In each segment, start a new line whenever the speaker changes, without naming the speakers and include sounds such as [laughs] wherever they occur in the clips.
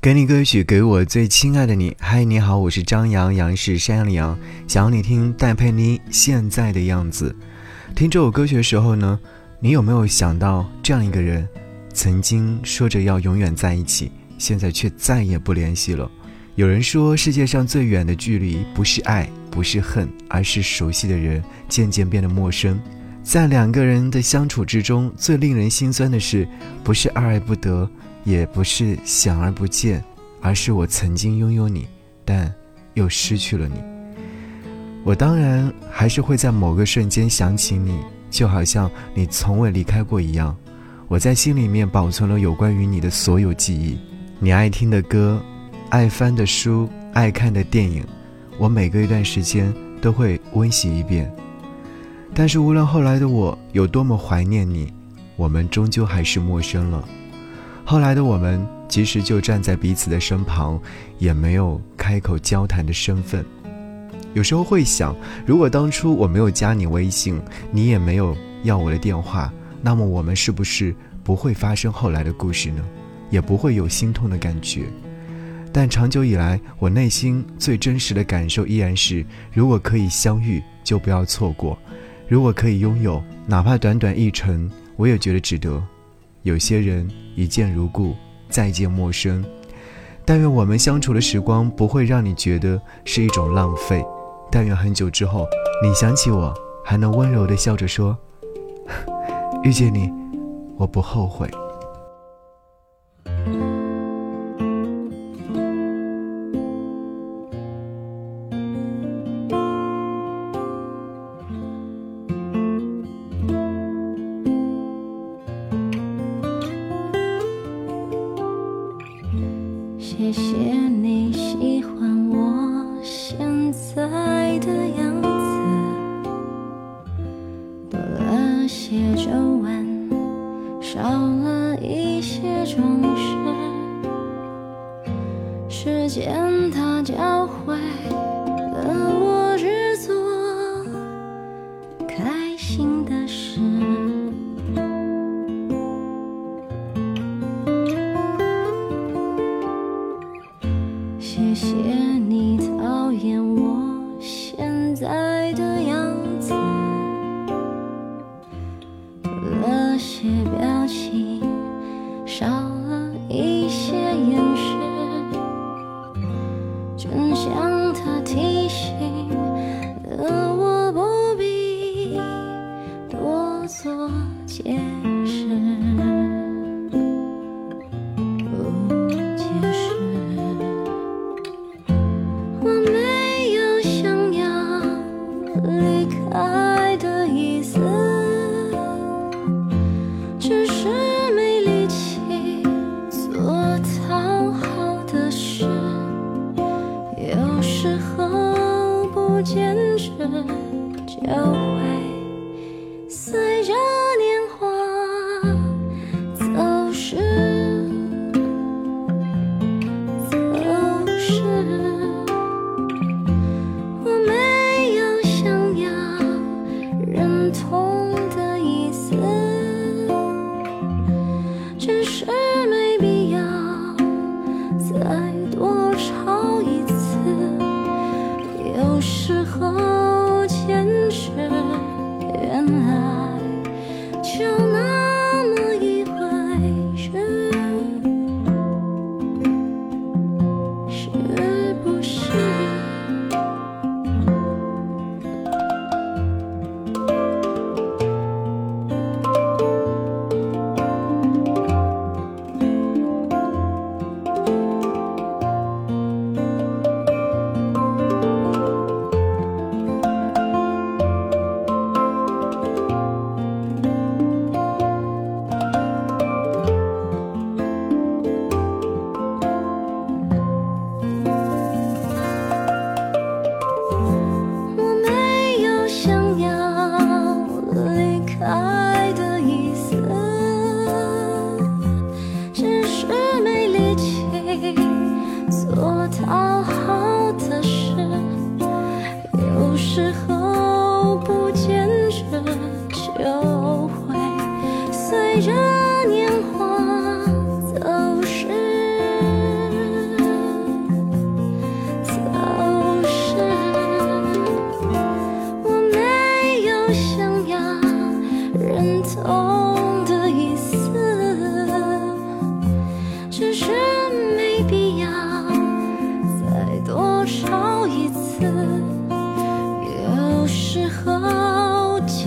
给你歌曲，给我最亲爱的你。嗨，你好，我是张扬，杨是山羊的羊。想要你听戴佩妮现在的样子。听这首歌曲的时候呢，你有没有想到这样一个人，曾经说着要永远在一起，现在却再也不联系了？有人说，世界上最远的距离不是爱，不是恨，而是熟悉的人渐渐变得陌生。在两个人的相处之中，最令人心酸的是，不是爱而不得。也不是想而不见，而是我曾经拥有你，但又失去了你。我当然还是会在某个瞬间想起你，就好像你从未离开过一样。我在心里面保存了有关于你的所有记忆，你爱听的歌，爱翻的书，爱看的电影，我每隔一段时间都会温习一遍。但是无论后来的我有多么怀念你，我们终究还是陌生了。后来的我们，即使就站在彼此的身旁，也没有开口交谈的身份。有时候会想，如果当初我没有加你微信，你也没有要我的电话，那么我们是不是不会发生后来的故事呢？也不会有心痛的感觉。但长久以来，我内心最真实的感受依然是：如果可以相遇，就不要错过；如果可以拥有，哪怕短短一程，我也觉得值得。有些人一见如故，再见陌生。但愿我们相处的时光不会让你觉得是一种浪费。但愿很久之后，你想起我，还能温柔地笑着说：“ [laughs] 遇见你，我不后悔。”
谢谢你喜欢我现在的样子，多了些皱纹，少了一些装饰，时间它教会了我只做开心的事。在的样子，了些表情，少了一些掩饰，真相他提醒了我，不必多做解释。是没力气做讨好的事有时候不坚持就会随着年华走失走失我没有想要认同。好好的事有时候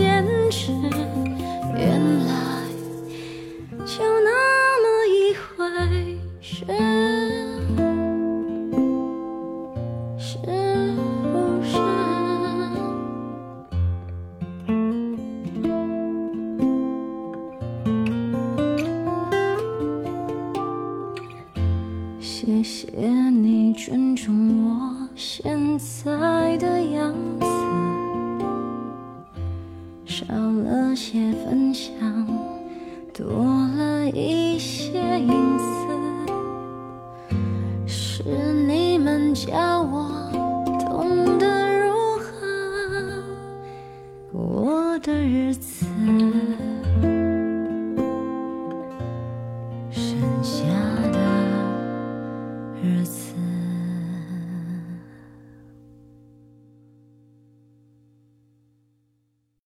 坚持，原来就那么一回事，是不是？谢谢你尊重叫，我。